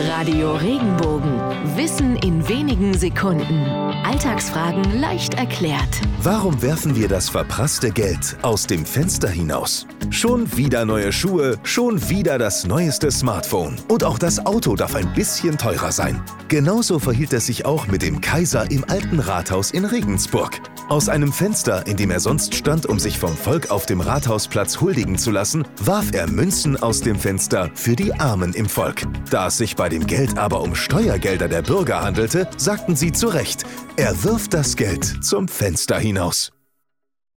Radio Regenbogen. Wissen in wenigen Sekunden. Alltagsfragen leicht erklärt. Warum werfen wir das verprasste Geld aus dem Fenster hinaus? Schon wieder neue Schuhe, schon wieder das neueste Smartphone. Und auch das Auto darf ein bisschen teurer sein. Genauso verhielt es sich auch mit dem Kaiser im alten Rathaus in Regensburg. Aus einem Fenster, in dem er sonst stand, um sich vom Volk auf dem Rathausplatz huldigen zu lassen, warf er Münzen aus dem Fenster für die Armen im Volk. Da es sich bei dem Geld aber um Steuergelder der Bürger handelte, sagten sie zu Recht, er wirft das Geld zum Fenster hinaus.